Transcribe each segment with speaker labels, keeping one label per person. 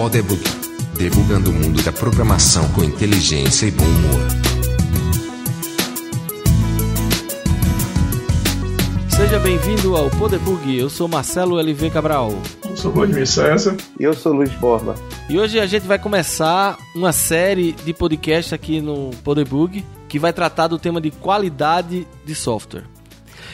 Speaker 1: Podebug, debugando o mundo da programação com inteligência e bom humor.
Speaker 2: Seja bem-vindo ao Podebug. Eu sou Marcelo LV Cabral.
Speaker 3: Eu sou Vladimir César.
Speaker 4: E eu sou Luiz Borba.
Speaker 2: E hoje a gente vai começar uma série de podcast aqui no Podebug que vai tratar do tema de qualidade de software.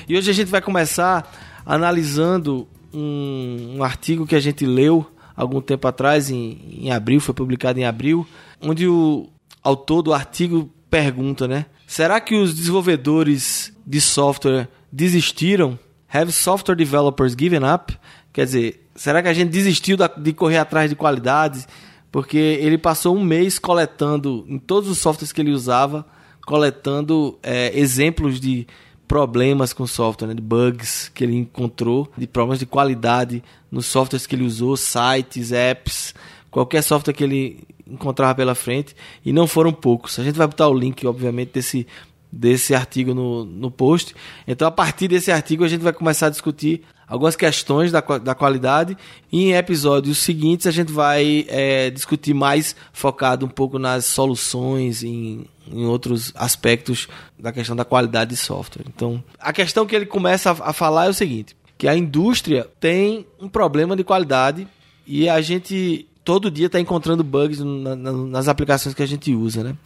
Speaker 2: E hoje a gente vai começar analisando um, um artigo que a gente leu algum tempo atrás, em, em abril, foi publicado em abril, onde o autor do artigo pergunta, né? Será que os desenvolvedores de software desistiram? Have software developers given up? Quer dizer, será que a gente desistiu de correr atrás de qualidade? Porque ele passou um mês coletando, em todos os softwares que ele usava, coletando é, exemplos de problemas com o software, né, de bugs que ele encontrou, de problemas de qualidade nos softwares que ele usou, sites, apps, qualquer software que ele encontrava pela frente, e não foram poucos. A gente vai botar o link, obviamente, desse, desse artigo no, no post. Então, a partir desse artigo, a gente vai começar a discutir algumas questões da, da qualidade. E em episódios seguintes, a gente vai é, discutir mais focado um pouco nas soluções, em em outros aspectos da questão da qualidade de software. Então, a questão que ele começa a, falar é o seguinte: que a indústria tem um problema de qualidade e a gente todo dia está encontrando bugs na, na, nas aplicações que a gente usa, né?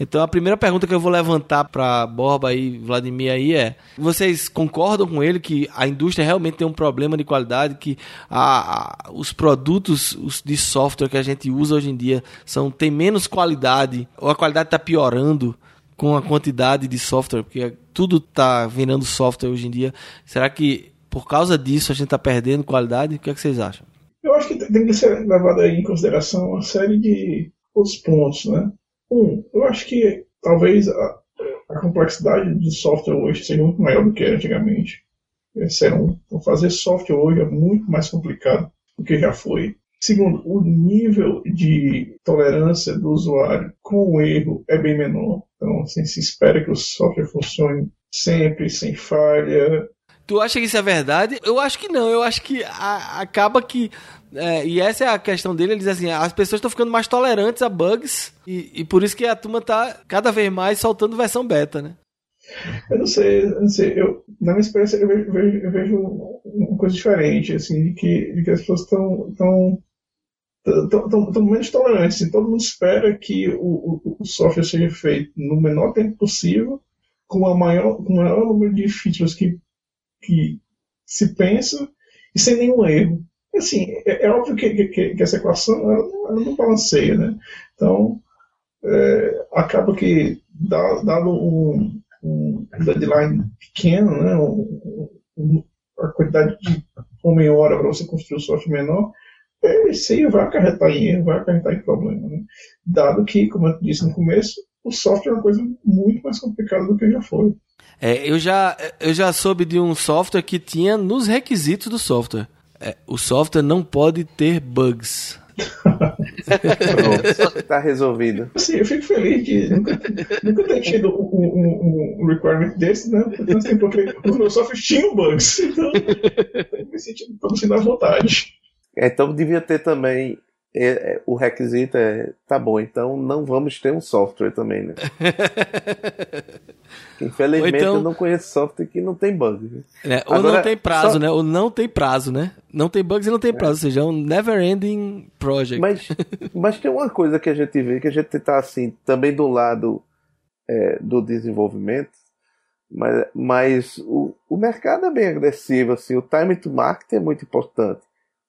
Speaker 2: Então a primeira pergunta que eu vou levantar para Borba e Vladimir aí é: vocês concordam com ele que a indústria realmente tem um problema de qualidade, que a, a, os produtos os de software que a gente usa hoje em dia são tem menos qualidade ou a qualidade está piorando com a quantidade de software, porque tudo está virando software hoje em dia. Será que por causa disso a gente está perdendo qualidade? O que, é que vocês acham?
Speaker 3: Eu acho que tem que ser levado em consideração uma série de outros pontos, né? Um, eu acho que talvez a, a complexidade de software hoje seja muito maior do que antigamente. Esse um, então fazer software hoje é muito mais complicado do que já foi. Segundo, o nível de tolerância do usuário com o erro é bem menor. Então, assim, se espera que o software funcione sempre, sem falha,
Speaker 2: Tu acha que isso é verdade? Eu acho que não. Eu acho que a, acaba que. É, e essa é a questão dele. Ele diz assim: as pessoas estão ficando mais tolerantes a bugs. E, e por isso que a turma tá cada vez mais soltando versão beta, né?
Speaker 3: Eu não sei, eu não sei. Eu, na minha experiência, eu vejo, eu vejo uma coisa diferente, assim, de que, de que as pessoas estão tão, tão, tão, menos tolerantes. Assim, todo mundo espera que o, o, o, software seja feito no menor tempo possível, com, a maior, com o maior número de features que que se pensa e sem nenhum erro. Assim, é, é óbvio que, que, que, essa equação ela, ela não balanceia, né? Então, é, acaba que, dado um, um deadline pequeno, né, um, um, a quantidade de homem-hora para você construir o software menor, é, isso aí vai acarretar em erro, vai acarretar em problema. Né? Dado que, como eu disse no começo, o software é uma coisa muito mais complicada do que já foi.
Speaker 2: É, eu, já, eu já soube de um software que tinha nos requisitos do software. É, o software não pode ter bugs.
Speaker 4: Está resolvido.
Speaker 3: Sim, eu fico feliz de nunca, nunca ter tido um, um, um requirement desse, né? Porque os meus softwares tinham bugs. Então, eu me sentindo, me sentindo à vontade.
Speaker 4: É, então devia ter também é, é, o requisito é tá bom, então não vamos ter um software também, né? Infelizmente então, eu não conheço software que não tem bug.
Speaker 2: É, ou Agora, não tem prazo, só... né? Ou não tem prazo, né? Não tem bugs e não tem prazo, é. ou seja, é um never ending project.
Speaker 4: Mas, mas tem uma coisa que a gente vê, que a gente tá assim, também do lado é, do desenvolvimento, mas, mas o, o mercado é bem agressivo, assim, o time to market é muito importante.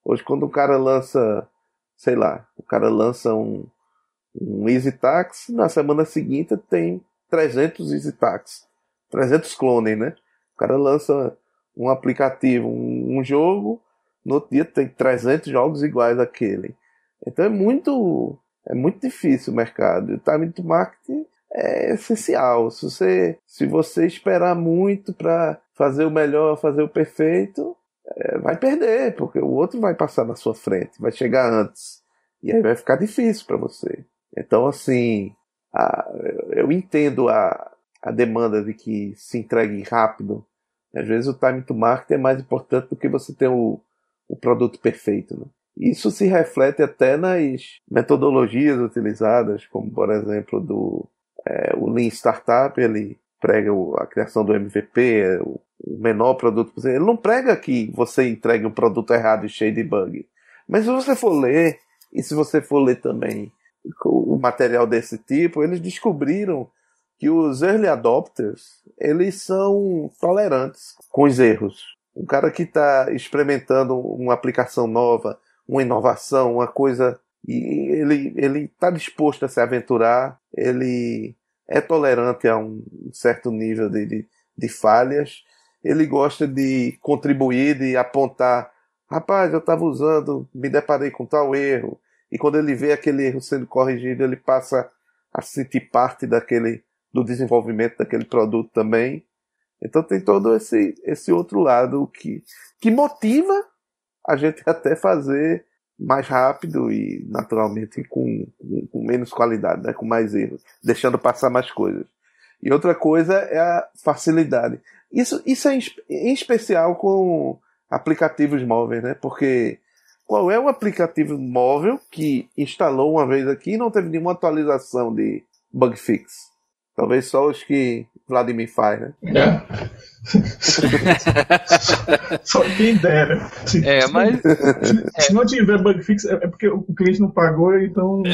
Speaker 4: Hoje quando o cara lança sei lá, o cara lança um, um Easy Tax, na semana seguinte tem 300 Easy Tax, 300 clones, né? O cara lança um aplicativo, um, um jogo, no outro dia tem 300 jogos iguais àquele. Então é muito é muito difícil o mercado. O time to marketing é essencial. Se você, se você esperar muito para fazer o melhor, fazer o perfeito, é, vai perder, porque o outro vai passar na sua frente, vai chegar antes. E aí vai ficar difícil para você. Então, assim, a, eu entendo a, a demanda de que se entregue rápido. Às vezes o time to market é mais importante do que você ter o, o produto perfeito. Né? Isso se reflete até nas metodologias utilizadas, como por exemplo do é, o Lean Startup, ele prega a criação do MVP, o menor produto possível. Ele não prega que você entregue um produto errado e cheio de bug. Mas se você for ler, e se você for ler também o material desse tipo, eles descobriram que os early adopters, eles são tolerantes com os erros. Um cara que está experimentando uma aplicação nova, uma inovação, uma coisa, e ele ele está disposto a se aventurar, ele é tolerante a um certo nível de, de, de falhas, ele gosta de contribuir, de apontar, rapaz, eu estava usando, me deparei com tal erro, e quando ele vê aquele erro sendo corrigido, ele passa a sentir parte daquele do desenvolvimento daquele produto também. Então tem todo esse, esse outro lado que, que motiva a gente até fazer mais rápido e naturalmente com, com, com, menos qualidade, né? com mais erros, deixando passar mais coisas. E outra coisa é a facilidade. Isso, isso é em especial com aplicativos móveis, né? Porque qual é o aplicativo móvel que instalou uma vez aqui e não teve nenhuma atualização de bug fix? Talvez só os que Vladimir faz, né?
Speaker 3: É. só quem dera.
Speaker 2: Se, é, mas.
Speaker 3: Se, se, não tiver bug fix, é, é porque o cliente não pagou, então.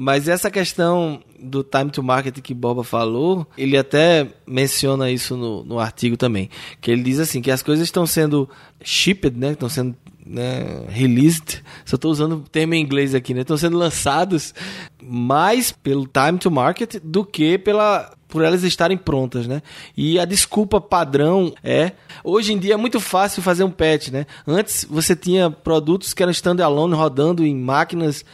Speaker 2: Mas essa questão do time to market que Boba falou, ele até menciona isso no, no artigo também. Que ele diz assim, que as coisas estão sendo shipped, né? Estão sendo né, released, só estou usando o termo em inglês aqui, né? Estão sendo lançados mais pelo time to market do que pela por elas estarem prontas, né? E a desculpa padrão é hoje em dia é muito fácil fazer um patch, né? Antes você tinha produtos que eram standalone rodando em máquinas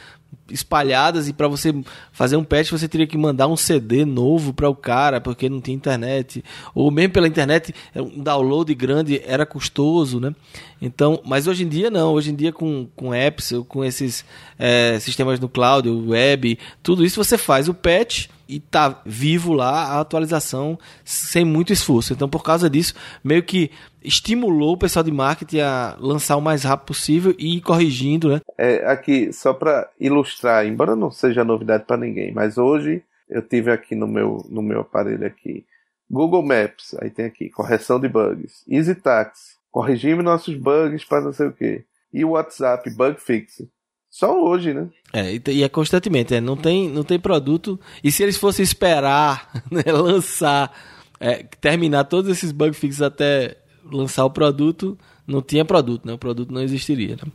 Speaker 2: espalhadas e para você fazer um patch você teria que mandar um CD novo para o cara porque não tinha internet ou mesmo pela internet é, um download grande era custoso, né? Então, mas hoje em dia não, hoje em dia com, com apps, com esses é, sistemas no cloud, web, tudo isso você faz o patch e tá vivo lá a atualização sem muito esforço. Então, por causa disso, meio que estimulou o pessoal de marketing a lançar o mais rápido possível e ir corrigindo, né?
Speaker 4: É, aqui, só para ilustrar, embora não seja novidade para ninguém, mas hoje eu tive aqui no meu, no meu aparelho aqui Google Maps, aí tem aqui correção de bugs, Easy Tax, corrigimos nossos bugs para não sei o que, e o WhatsApp Bug Fix. Só hoje, né?
Speaker 2: É, e é constantemente, é, não, tem, não tem produto. E se eles fossem esperar né, lançar, é, terminar todos esses bug fixes até lançar o produto, não tinha produto, né? O produto não existiria. Né?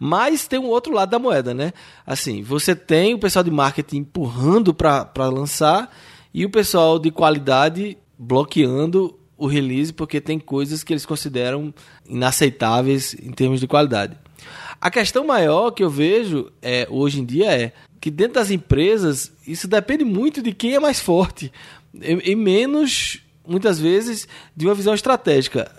Speaker 2: Mas tem um outro lado da moeda, né? Assim, você tem o pessoal de marketing empurrando para lançar e o pessoal de qualidade bloqueando o release porque tem coisas que eles consideram inaceitáveis em termos de qualidade. A questão maior que eu vejo é, hoje em dia é que dentro das empresas isso depende muito de quem é mais forte e, e menos muitas vezes de uma visão estratégica.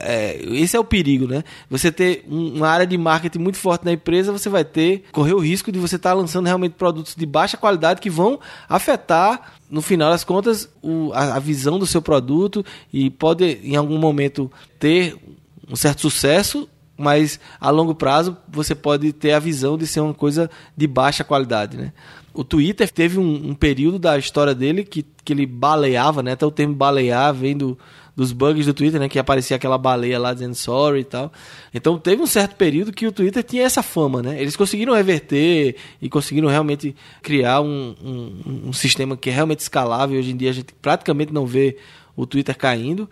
Speaker 2: É, esse é o perigo, né? Você ter uma área de marketing muito forte na empresa, você vai ter correr o risco de você estar tá lançando realmente produtos de baixa qualidade que vão afetar, no final das contas, o, a, a visão do seu produto e pode em algum momento ter um certo sucesso mas a longo prazo você pode ter a visão de ser uma coisa de baixa qualidade, né? O Twitter teve um, um período da história dele que, que ele baleava, né? Até o termo balear vem do, dos bugs do Twitter, né? Que aparecia aquela baleia lá dizendo sorry e tal. Então teve um certo período que o Twitter tinha essa fama, né? Eles conseguiram reverter e conseguiram realmente criar um, um, um sistema que é realmente escalável. Hoje em dia a gente praticamente não vê o Twitter caindo.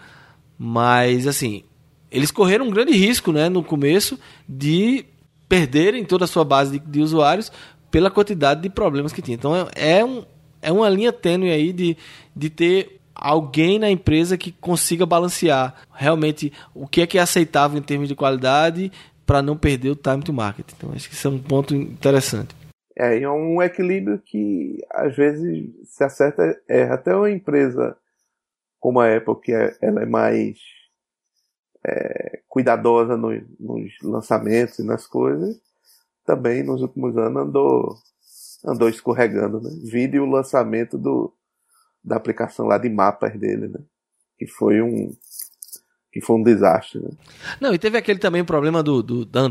Speaker 2: Mas, assim, eles correram um grande risco né, no começo de perderem toda a sua base de, de usuários pela quantidade de problemas que tinha. Então é, é, um, é uma linha tênue aí de, de ter alguém na empresa que consiga balancear realmente o que é que é aceitável em termos de qualidade para não perder o time to market. Então acho que isso é um ponto interessante.
Speaker 4: É, é um equilíbrio que às vezes se acerta, é, até uma empresa como a Apple, que é, ela é mais é, cuidadosa no, nos lançamentos e nas coisas, também nos últimos anos andou, andou escorregando, né? Vide o lançamento do, da aplicação lá de mapas dele, né? Que foi um que foi um desastre. Né?
Speaker 2: Não, e teve aquele também problema do, do, da,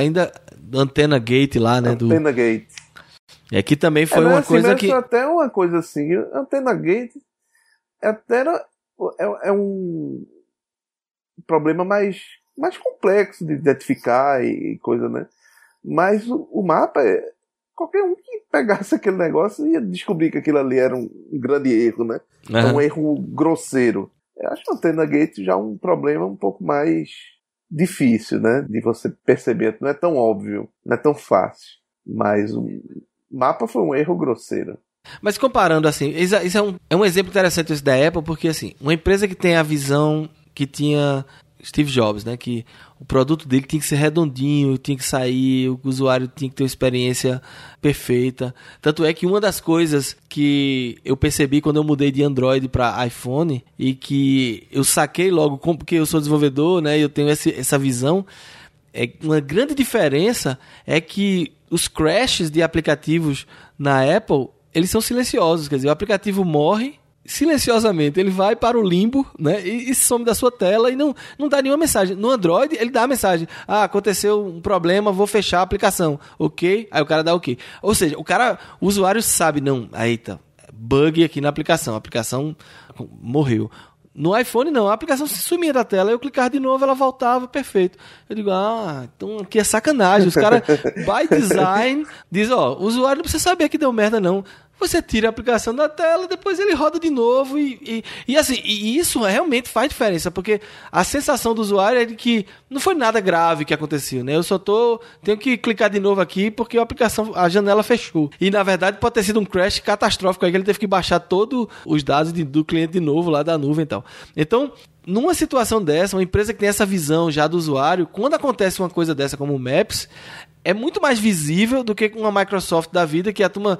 Speaker 2: ainda da Antena Gate lá, né?
Speaker 4: Antena
Speaker 2: do...
Speaker 4: Gate.
Speaker 2: É que também foi é, uma
Speaker 4: assim,
Speaker 2: coisa que
Speaker 4: até uma coisa assim, Antena Gate até era, é, é um problema mais mais complexo de identificar e, coisa, né? Mas o, o mapa é, qualquer um que pegasse aquele negócio ia descobrir que aquilo ali era um, grande erro, né? Uhum. Um erro grosseiro. Eu acho que a Antena Gate já é um problema um pouco mais difícil, né? De você perceber. Não é tão óbvio, não é tão fácil. Mas o mapa foi um erro grosseiro.
Speaker 2: Mas comparando assim, isso é um, é um exemplo interessante esse da Apple, porque assim, uma empresa que tem a visão que tinha Steve Jobs, né? Que o produto dele tinha que ser redondinho, tinha que sair, o usuário tinha que ter uma experiência perfeita. Tanto é que uma das coisas que eu percebi quando eu mudei de Android para iPhone e que eu saquei logo, porque eu sou desenvolvedor, né? Eu tenho essa, visão. É uma grande diferença é que os crashes de aplicativos na Apple eles são silenciosos, quer dizer, o aplicativo morre silenciosamente ele vai para o limbo, né? E, e, some da sua tela e não, não dá nenhuma mensagem. No Android, ele dá a mensagem: Ah, aconteceu um problema, vou fechar a aplicação. Ok? Aí o cara dá ok. Ou seja, o cara, o usuário sabe, não, eita, bug aqui na aplicação, a aplicação morreu. No iPhone não, a aplicação se sumia da tela, eu clicava de novo, ela voltava, perfeito. Eu digo, ah, então aqui é sacanagem. Os caras, by design, diz, ó, o usuário não precisa saber que deu merda não. Você tira a aplicação da tela, depois ele roda de novo e, e, e, assim, e isso realmente faz diferença, porque a sensação do usuário é de que não foi nada grave que aconteceu, né? Eu só tô tenho que clicar de novo aqui porque a aplicação, a janela fechou. E na verdade pode ter sido um crash catastrófico aí que ele teve que baixar todos os dados de, do cliente de novo lá da nuvem e tal. Então, numa situação dessa, uma empresa que tem essa visão já do usuário, quando acontece uma coisa dessa como o Maps, é muito mais visível do que com uma Microsoft da vida que a turma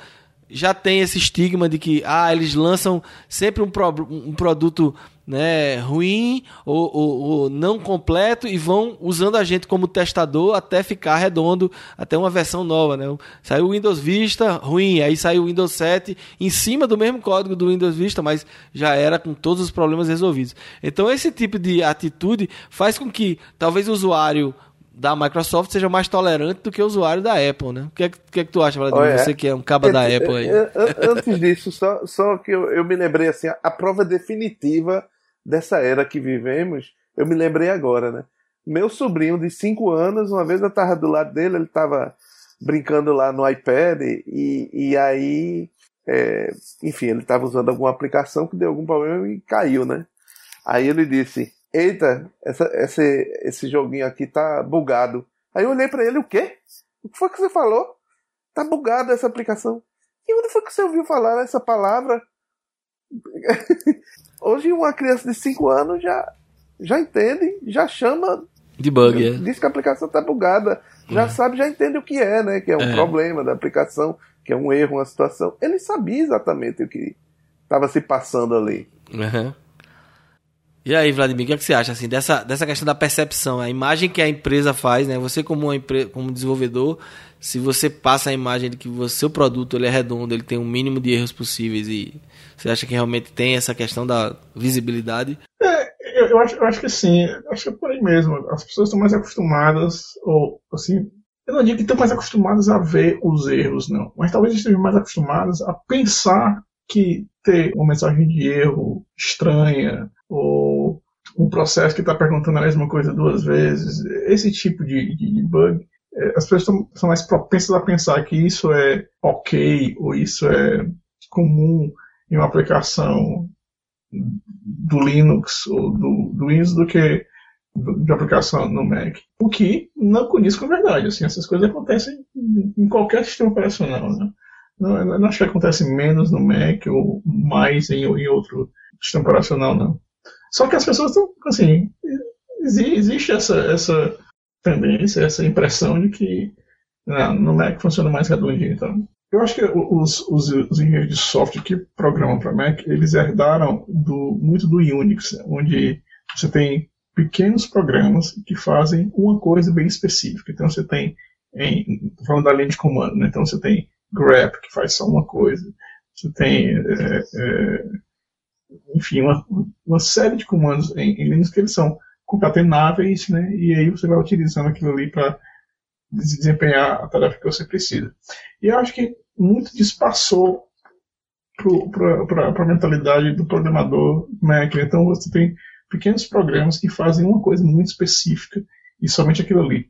Speaker 2: já tem esse estigma de que ah, eles lançam sempre um, pro, um produto né, ruim ou, ou, ou, não completo e vão usando a gente como testador até ficar redondo, até uma versão nova. Né? Saiu o Windows Vista ruim, aí saiu o Windows 7 em cima do mesmo código do Windows Vista, mas já era com todos os problemas resolvidos. Então esse tipo de atitude faz com que talvez o usuário da Microsoft seja mais tolerante do que o usuário da Apple, né? O que é que, que, é que tu acha, Vladimir? Você que é um caba da Apple aí.
Speaker 4: Antes disso, só, só que eu, eu me lembrei assim, a prova definitiva dessa era que vivemos, eu me lembrei agora, né? Meu sobrinho de 5 anos, uma vez eu tava do lado dele, ele tava brincando lá no iPad e, e aí, é, enfim, ele tava usando alguma aplicação que deu algum problema e caiu, né? Aí ele disse, Eita, essa, esse, esse joguinho aqui tá bugado. Aí eu olhei para ele, o quê? O que foi que você falou? Tá bugado essa aplicação. E onde foi que você ouviu falar essa palavra? Hoje uma criança de 5 anos já, já entende, já chama.
Speaker 2: De bug, é.
Speaker 4: Diz que a aplicação tá bugada. Já é. sabe, já entende o que é, né? Que é um é. problema da aplicação, que é um erro, uma situação. Ele sabia exatamente o que estava se passando ali.
Speaker 2: Uhum. E aí, Vladimir, o que, é que você acha assim, dessa, dessa questão da percepção, a imagem que a empresa faz, né? Você como, uma como desenvolvedor, se você passa a imagem de que o seu produto ele é redondo, ele tem um mínimo de erros possíveis e você acha que realmente tem essa questão da visibilidade?
Speaker 3: É, eu, acho, eu acho que sim, acho que é por aí mesmo. As pessoas estão mais acostumadas, ou assim, eu não digo que estão mais acostumadas a ver os erros, não, mas talvez estejam mais acostumadas a pensar que ter uma mensagem de erro estranha ou um processo que está perguntando a mesma coisa duas vezes, esse tipo de, de bug, é, as pessoas são, mais propensas a pensar que isso é ok ou isso é comum em uma aplicação do Linux ou do, do Windows do que de aplicação no Mac. O que não condiz com a verdade. Assim, essas coisas acontecem em qualquer sistema operacional. Né? Não, não acho que acontece menos no Mac ou mais em, em outro sistema operacional, não. Só que as pessoas estão, assim, existe essa, essa tendência, essa impressão de que não, no Mac funciona mais redondinho. Então, eu acho que os, os, os engenheiros de software que programam para Mac, eles herdaram do, muito do Unix, onde você tem pequenos programas que fazem uma coisa bem específica. Então você tem, em, falando da linha de comando, né? então você tem grep que faz só uma coisa, você tem é, é, enfim, uma, uma série de comandos em, em Linux que eles são concatenáveis, né? E aí você vai utilizando aquilo ali para desempenhar a tarefa que você precisa. E eu acho que muito disso passou para a mentalidade do programador Mac. Então você tem pequenos programas que fazem uma coisa muito específica e somente aquilo ali.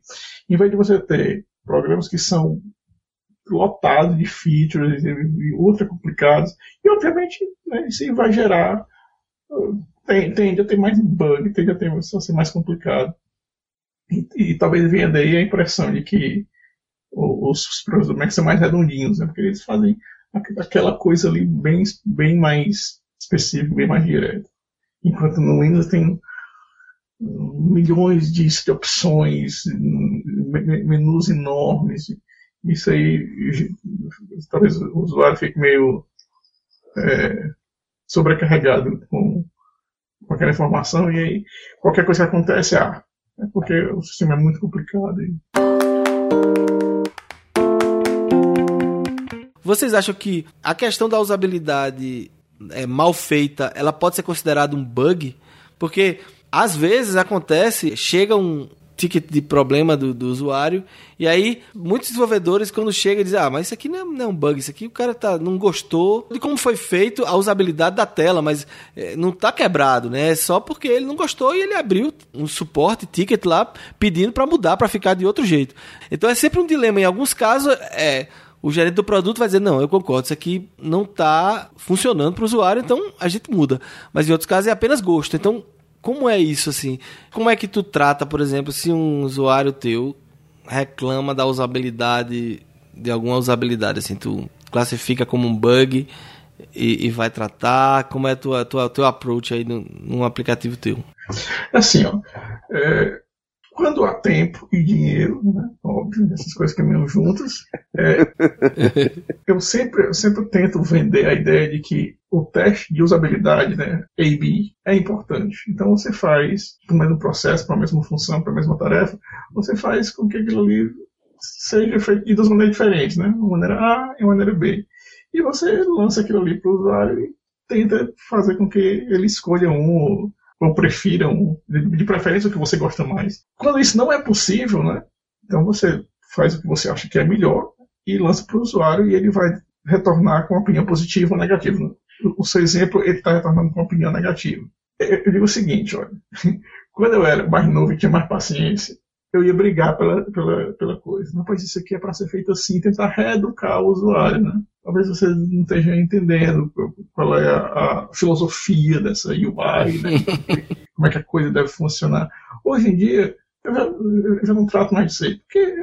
Speaker 3: Em vez de você ter programas que são lotados de features e ultra complicados, e obviamente né, isso vai gerar tende a ter mais bug, tende a ter a ser mais complicado. E, e, talvez venha daí a impressão de que os, os do Mac são mais redondinhos, né? porque eles fazem aquela coisa ali bem, bem mais específica, bem mais direta. Enquanto no Windows tem milhões de, de opções, menus enormes. Isso aí, talvez o usuário fique meio é, sobrecarregado com, com aquela informação e aí qualquer coisa que acontece, ah, é porque o sistema é muito complicado.
Speaker 2: Vocês acham que a questão da usabilidade é, mal feita, ela pode ser considerada um bug? Porque às vezes acontece, chega um, ticket de problema do, do, usuário. E aí, muitos desenvolvedores, quando chegam, dizem: Ah, mas isso aqui não é, não é, um bug, isso aqui o cara tá, não gostou de como foi feito a usabilidade da tela, mas é, não tá quebrado, né? É só porque ele não gostou e ele abriu um suporte, ticket lá, pedindo para mudar, para ficar de outro jeito. Então é sempre um dilema. Em alguns casos, é o gerente do produto vai dizer: não, eu concordo, isso aqui não está funcionando para o usuário, então a gente muda. Mas em outros casos é apenas gosto. Então como é isso assim? Como é que tu trata, por exemplo, se um usuário teu reclama da usabilidade de alguma usabilidade assim, tu classifica como um bug e, e vai tratar? Como é tua tua teu approach aí num, num aplicativo teu?
Speaker 3: Assim, ó, é, quando há tempo e dinheiro, né, óbvio, essas coisas caminham juntas, é, eu, sempre, eu sempre tento vender a ideia de que o teste de usabilidade, né, A-B, é importante. Então você faz o mesmo processo, para a mesma função, para a mesma tarefa, você faz com que aquilo ali seja feito de duas maneiras diferentes, né? Uma maneira A e uma maneira B. E você lança aquilo ali para o usuário e tenta fazer com que ele escolha um ou prefiram, de preferência o que você gosta mais. Quando isso não é possível, né, então você faz o que você acha que é melhor e lança para o usuário e ele vai retornar com uma opinião positiva ou negativa. O seu exemplo, ele está retornando com uma opinião negativa. Eu digo o seguinte, olha, quando eu era mais novo e tinha mais paciência, eu ia brigar pela, pela, pela coisa. Não, pois isso aqui é para ser feito assim, tentar reeducar o usuário, né? Talvez você não esteja entendendo qual é a, a filosofia dessa UI, né? como é que a coisa deve funcionar. Hoje em dia, eu já, eu já não trato mais disso aí, porque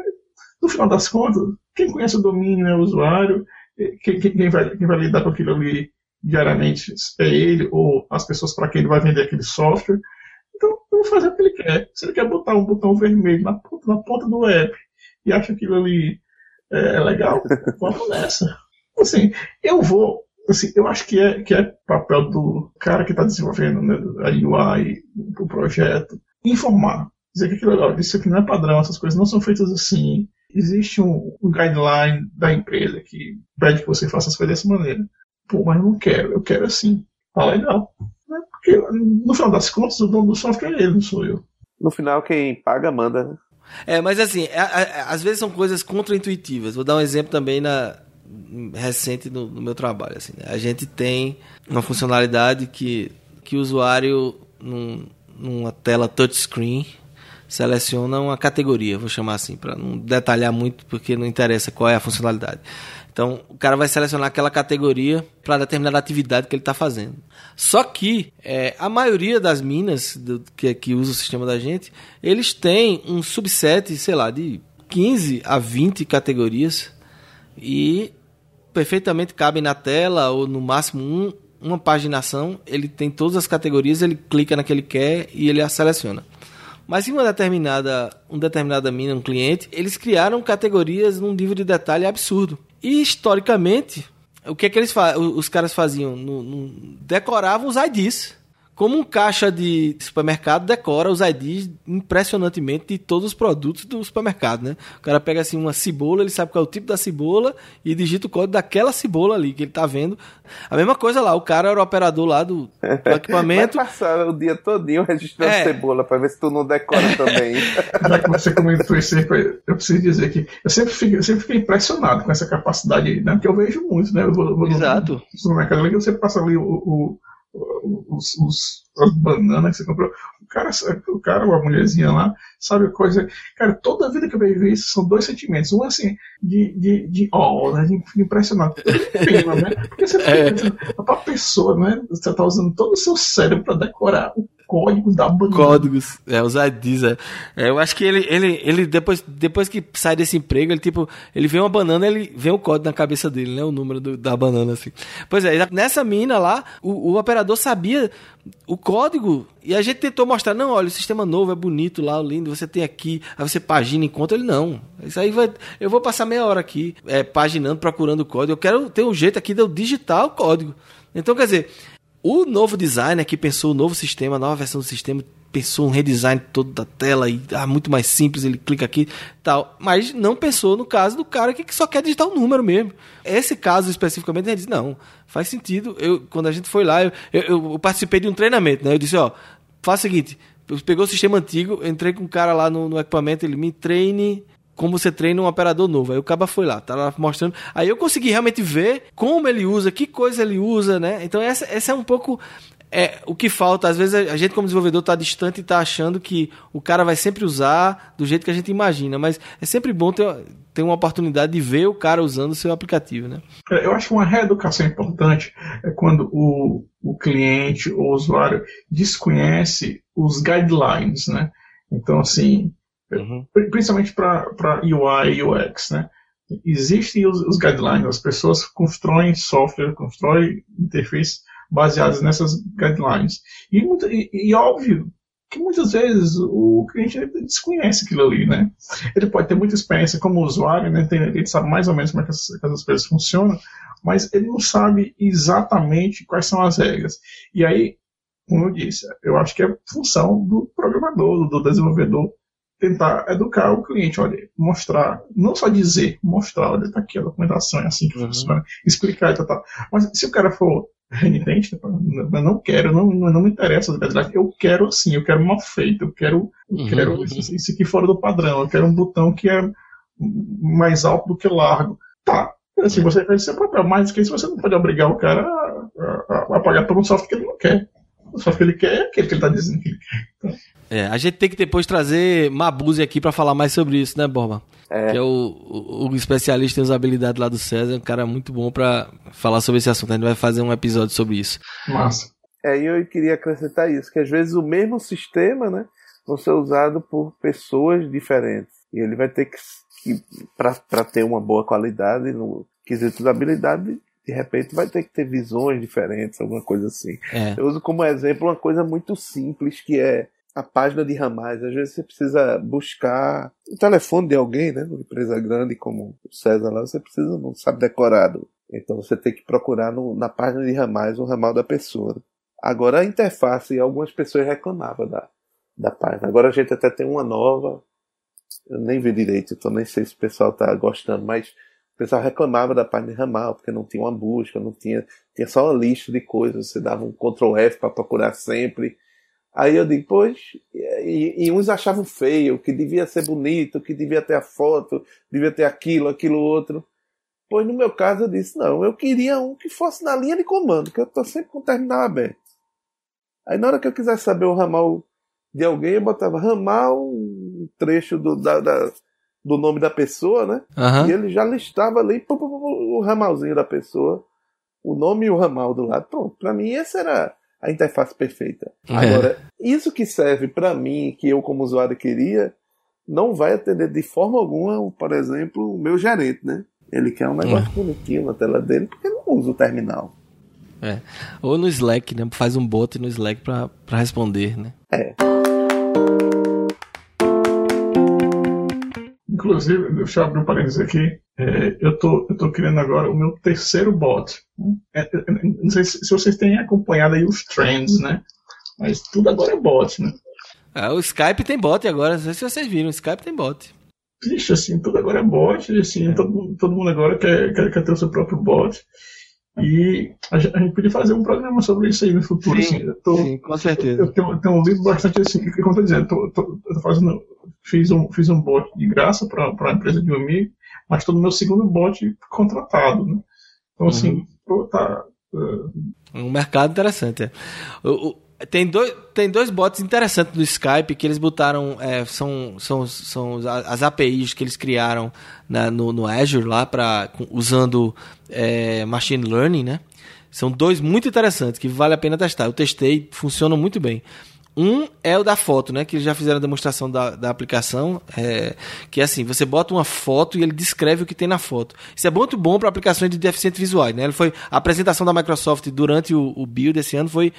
Speaker 3: no final das contas, quem conhece o domínio é o usuário, quem, quem, vai, quem vai lidar com aquilo ali diariamente é ele ou as pessoas para quem ele vai vender aquele software. Então, eu vou fazer o que ele quer. Se ele quer botar um botão vermelho na ponta, na ponta do app e acha aquilo ali é, é legal, vamos nessa. Assim, eu vou. Assim, eu acho que é, que é papel do cara que está desenvolvendo né, a UI, o projeto, informar. Dizer que aquilo, ó, isso aqui não é padrão, essas coisas não são feitas assim. Existe um, um guideline da empresa que pede que você faça as coisas dessa maneira. Pô, mas eu não quero, eu quero assim. Ah, legal. Porque no final das contas, o dono do software é ele, não sou eu.
Speaker 4: No final, quem paga, manda, né?
Speaker 2: É, mas assim, é, é, às vezes são coisas contraintuitivas. Vou dar um exemplo também na recente no, no meu trabalho. Assim, né? A gente tem uma funcionalidade que, que o usuário, num, numa tela touchscreen, seleciona uma categoria, vou chamar assim, para não detalhar muito, porque não interessa qual é a funcionalidade. Então, o cara vai selecionar aquela categoria para determinada atividade que ele está fazendo. Só que é, a maioria das minas do, que, que usa o sistema da gente, eles têm um subset, sei lá, de 15 a 20 categorias e perfeitamente cabem na tela ou no máximo um, uma paginação. Ele tem todas as categorias, ele clica na que ele quer e ele a seleciona. Mas em uma determinada, um determinada mina, um cliente, eles criaram categorias num nível de detalhe absurdo. E historicamente, o que é que eles os caras faziam? No, no, decoravam os IDs. Como um caixa de supermercado decora os IDs impressionantemente de todos os produtos do supermercado, né? O cara pega assim uma cebola, ele sabe qual é o tipo da cebola e digita o código daquela cebola ali que ele tá vendo. A mesma coisa lá, o cara era o operador lá do, do equipamento.
Speaker 4: Vai passar o dia todinho registrando é. cebola pra ver se tu não decora também.
Speaker 3: Já que você comentou isso aí, eu preciso dizer que eu sempre fiquei, eu sempre fiquei impressionado com essa capacidade aí, né? Porque eu vejo muito, né? Eu vou, eu vou
Speaker 2: Exato.
Speaker 3: No supermercado ali, você passa ali o, o os, os, as bananas que você comprou. O cara, o cara, a mulherzinha lá, sabe a coisa. Cara, toda vida que eu vejo isso são dois sentimentos. Um assim, de, de, de oh, né? De impressionado. Pena, né? Porque você é. pensando, pra pessoa, né? Você tá usando todo o seu cérebro pra decorar o código da banana.
Speaker 2: Códigos, é, os IDs, é. é. Eu acho que ele, ele, ele depois, depois que sai desse emprego, ele tipo, ele vê uma banana, ele vê o código na cabeça dele, né? O número do, da banana, assim. Pois é, nessa mina lá, o, o operador sabia o código e a gente tentou mostrar, não, olha, o sistema novo é bonito lá, lindo, você tem aqui, aí você pagina enquanto ele não. Isso aí vai, eu vou passar meia hora aqui, é, paginando, procurando o código. Eu quero ter um jeito aqui de eu digitar o código. Então, quer dizer, o novo designer que pensou o novo sistema, a nova versão do sistema, pensou um redesign todo da tela e ah, muito mais simples, ele clica aqui tal. Mas não pensou no caso do cara que só quer digitar o um número mesmo. Esse caso especificamente, ele disse, não, faz sentido. Eu, quando a gente foi lá, eu, eu, eu participei de um treinamento, né? Eu disse, ó, faz o seguinte, pegou o sistema antigo, entrei com um cara lá no, no equipamento, ele me treine como você treina um operador novo. Aí o Caba foi lá, tá lá mostrando. Aí eu consegui realmente ver como ele usa, que coisa ele usa, né? Então essa, essa é um pouco é o que falta. Às vezes a gente, como desenvolvedor, está distante e está achando que o cara vai sempre usar do jeito que a gente imagina. Mas é sempre bom ter, ter uma oportunidade de ver o cara usando o seu aplicativo, né?
Speaker 3: É, eu acho uma reeducação importante é quando o, o cliente ou o usuário desconhece os guidelines, né? Então, assim, Uhum. Principalmente para UI e UX, né? Existem os, os, guidelines, as pessoas constroem software, constroem interfaces baseadas nessas guidelines. E, e, e, óbvio que muitas vezes o cliente desconhece aquilo ali, né? Ele pode ter muita experiência como usuário, né? Tem, ele sabe mais ou menos como é que essas, essas coisas funcionam, mas ele não sabe exatamente quais são as regras. E aí, como eu disse, eu acho que é função do programador, do desenvolvedor, tentar educar o cliente, olha, mostrar, não só dizer, mostrar, olha, tá aqui a documentação, é assim que uhum. funciona, explicar e tal, tal. Mas se o cara for renitente, eu não quero, não, não me interessa eu quero assim, eu quero mal feito, eu quero, eu uhum. quero isso, isso aqui fora do padrão, eu quero um botão que é mais alto do que largo. Tá, assim, você faz seu papel, mas que isso você não pode obrigar o cara a, a, a pagar por um software que ele não quer. O software que ele quer é aquele que ele está dizendo que ele quer. Então,
Speaker 2: é, a gente tem que depois trazer Mabuse aqui para falar mais sobre isso, né, Borba? É. Que é o, o, o, especialista em usabilidade lá do César, um cara muito bom para falar sobre esse assunto. A gente vai fazer um episódio sobre isso.
Speaker 3: Massa.
Speaker 4: É, e eu queria acrescentar isso, que às vezes o mesmo sistema, né, vai ser usado por pessoas diferentes. E ele vai ter que, que para ter uma boa qualidade no quesito de habilidade, de repente vai ter que ter visões diferentes, alguma coisa assim. É. Eu uso como exemplo uma coisa muito simples que é a página de ramais. Às vezes você precisa buscar o telefone de alguém, né? Uma empresa grande como o César lá, você precisa, não sabe decorado. Então você tem que procurar no, na página de ramais o ramal da pessoa. Agora a interface, algumas pessoas reclamavam da, da página. Agora a gente até tem uma nova. Eu nem vi direito, então nem sei se o pessoal está gostando, mas o pessoal reclamava da página de ramal, porque não tinha uma busca, não tinha, tinha só uma lista de coisas, você dava um Ctrl F para procurar sempre, Aí eu digo, pois, e, e, uns achavam feio, que devia ser bonito, que devia ter a foto, devia ter aquilo, aquilo outro. Pois no meu caso eu disse, não, eu queria um que fosse na linha de comando, que eu estou sempre com o terminal aberto. Aí na hora que eu quisesse saber o ramal de alguém, eu botava ramal, um trecho do, da, da, do nome da pessoa, né?
Speaker 2: Uhum.
Speaker 4: E ele já listava ali pum, pum, pum, o ramalzinho da pessoa, o nome e o ramal do lado. Pronto, para mim esse era a interface perfeita. É. Agora, isso que serve para mim, que eu como usuário queria, não vai atender de forma alguma, por exemplo, o meu gerente, né? Ele quer um negócio é. bonitinho na tela dele porque não usa o terminal.
Speaker 2: É. Ou no Slack, né? Faz um bot no Slack para responder, né?
Speaker 4: É.
Speaker 3: Inclusive, deixa eu abrir um parênteses aqui. É, eu, tô, eu tô criando agora o meu terceiro bot. É, é, não sei se, se, vocês têm acompanhado aí os trends, né? Mas tudo agora é bot, né?
Speaker 2: É, o Skype tem bot agora, não sei se vocês viram, o Skype tem bot.
Speaker 3: Vixe, assim, tudo agora é bot, assim, todo, todo mundo agora quer, quer, quer ter o seu próprio bot. E a gente, podia fazer um programa sobre isso aí no futuro.
Speaker 2: Sim,
Speaker 3: assim. Tô-
Speaker 2: sim, com certeza.
Speaker 3: Eu tenho, tenho lido bastante assim, que como eu tô dizendo, tô, tô, eu tô fazendo, fiz, um, fiz um bot de graça para a empresa de um amigo, mas estou no meu segundo bot contratado, né? Então, assim, pô, tá. eh,
Speaker 2: Um mercado interessante. É. O- tem, dois, tem dois bots interessantes do Skype que eles botaram. é, são, são, são as- APIs que eles criaram na- no, no Azure lá pra, usando é, machine learning, né? São dois muito interessantes que vale a pena testar. Eu testei, funcionam muito bem. Um é o da foto, né? Que eles já fizeram a demonstração da, da aplicação. é, que é assim, você bota uma foto e ele descreve o que tem na foto. Isso é muito bom para aplicações de deficientes visuais, né? Ele foi, a apresentação da Microsoft durante o, o build esse ano foi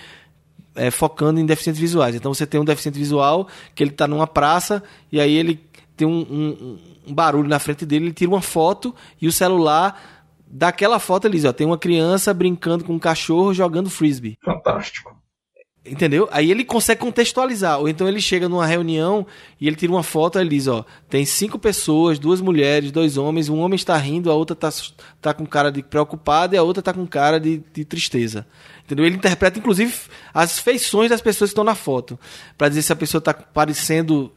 Speaker 2: é, focando em deficientes visuais. Então você tem um deficiente visual que ele está numa praça e aí ele tem um, um- um barulho na frente dele, ele tira uma foto e o celular daquela foto ele diz, ó, tem uma criança brincando com um cachorro jogando frisbee.
Speaker 3: fantástico.
Speaker 2: Entendeu? Aí ele consegue contextualizar. Ou então ele chega numa reunião e ele tira uma foto e ele diz, ó, tem cinco pessoas, duas mulheres, dois homens, um homem está rindo, a outra tá, tá com cara de preocupada e a outra tá com cara de, de tristeza. Entendeu? Ele interpreta, inclusive, as feições das pessoas que estão na foto. Pra dizer se a pessoa tá parecendo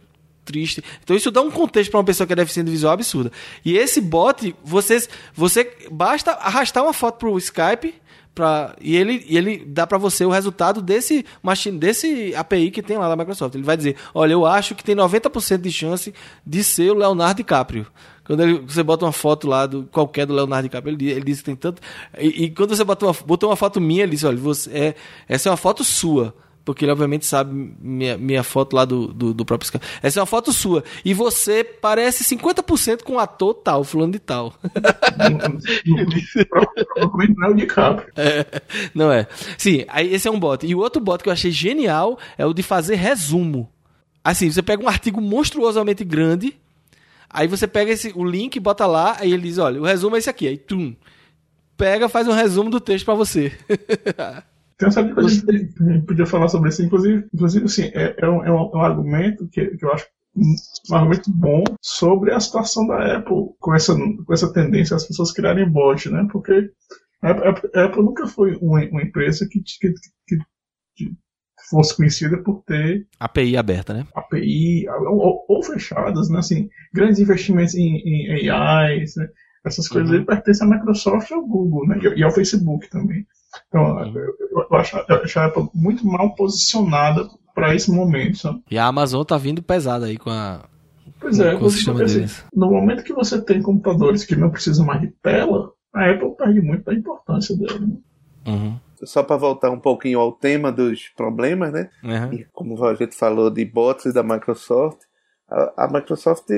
Speaker 2: triste. Então isso dá um contexto para uma pessoa que é deficiente visual absurda. E esse bot, vocês, você basta arrastar uma foto pro Skype pra, e ele, e ele dá para você o resultado desse machine, desse API que tem lá da Microsoft. Ele vai dizer, olha, eu acho que tem 90% de chance de ser o Leonardo DiCaprio. Quando ele- você bota uma foto lá do qualquer do Leonardo DiCaprio, ele, diz- ele diz que tem tanto. E, e quando você botou uma, botou uma foto minha, ele diz, olha, você, é, essa é uma foto sua. Porque ele obviamente sabe minha, minha foto lá do, do, do próprio Skype. Essa é uma foto sua. E você parece 50% com o ator tal, fulano de tal.
Speaker 3: Provavelmente não é o DiCaprio.
Speaker 2: É, não é. Sim, aí esse é um bot. E o outro bot que eu achei genial é o de fazer resumo. Assim, você pega um artigo monstruosamente grande, aí você pega esse, o link, bota lá, aí ele diz, olha, o resumo é esse aqui. Aí, tum, pega, faz um resumo do texto pra você.
Speaker 3: Tem uma série de coisas que podia falar sobre isso. Inclusive, inclusive assim, é, é um, é um- é um argumento que, que eu acho um argumento bom sobre a situação da Apple com essa, com essa tendência as pessoas criarem bot, né? Porque a Apple, a Apple nunca foi uma, uma empresa que, que, que- que fosse conhecida por ter
Speaker 2: API aberta, né?
Speaker 3: API ou, ou fechadas, né? Assim, grandes investimentos em, em AIs, né? essas coisas aí pertencem à Microsoft e ao Google, né? E, e ao Facebook também. Então, eu, eu acho, eu acho a Apple muito mal posicionada para esse momento, sabe?
Speaker 2: E a Amazon tá vindo pesada aí com a.
Speaker 3: Pois é, porque, assim, no momento que você tem computadores que não precisam mais de tela, a Apple perde muito da importância dele. né?
Speaker 2: Uhum.
Speaker 4: Só para voltar um pouquinho ao tema dos problemas, né?
Speaker 2: Uhum.
Speaker 4: E como a gente falou de bots da Microsoft, a, a Microsoft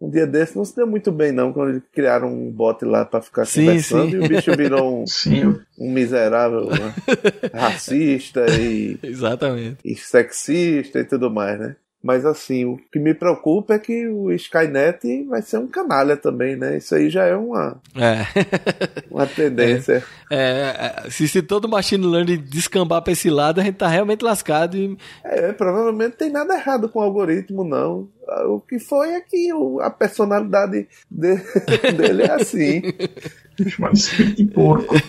Speaker 4: um dia desse não se deu muito bem não quando eles criaram um bot lá para ficar
Speaker 2: Sim,
Speaker 4: conversando
Speaker 2: sim.
Speaker 4: e o bicho virou um,
Speaker 3: Sim,
Speaker 4: um miserável né? racista e,
Speaker 2: Exatamente.
Speaker 4: e sexista e tudo mais, né? Mas assim, o que me preocupa é que o Skynet vai ser um canalha também, né? Isso aí já é uma,
Speaker 2: É.
Speaker 4: uma tendência.
Speaker 2: É, é, se, se todo machine learning descambar pra esse lado, a gente tá realmente lascado e
Speaker 4: É, provavelmente tem nada errado com o algoritmo, não. O que foi é que o- a personalidade de- dele é assim.
Speaker 3: chamado de porco.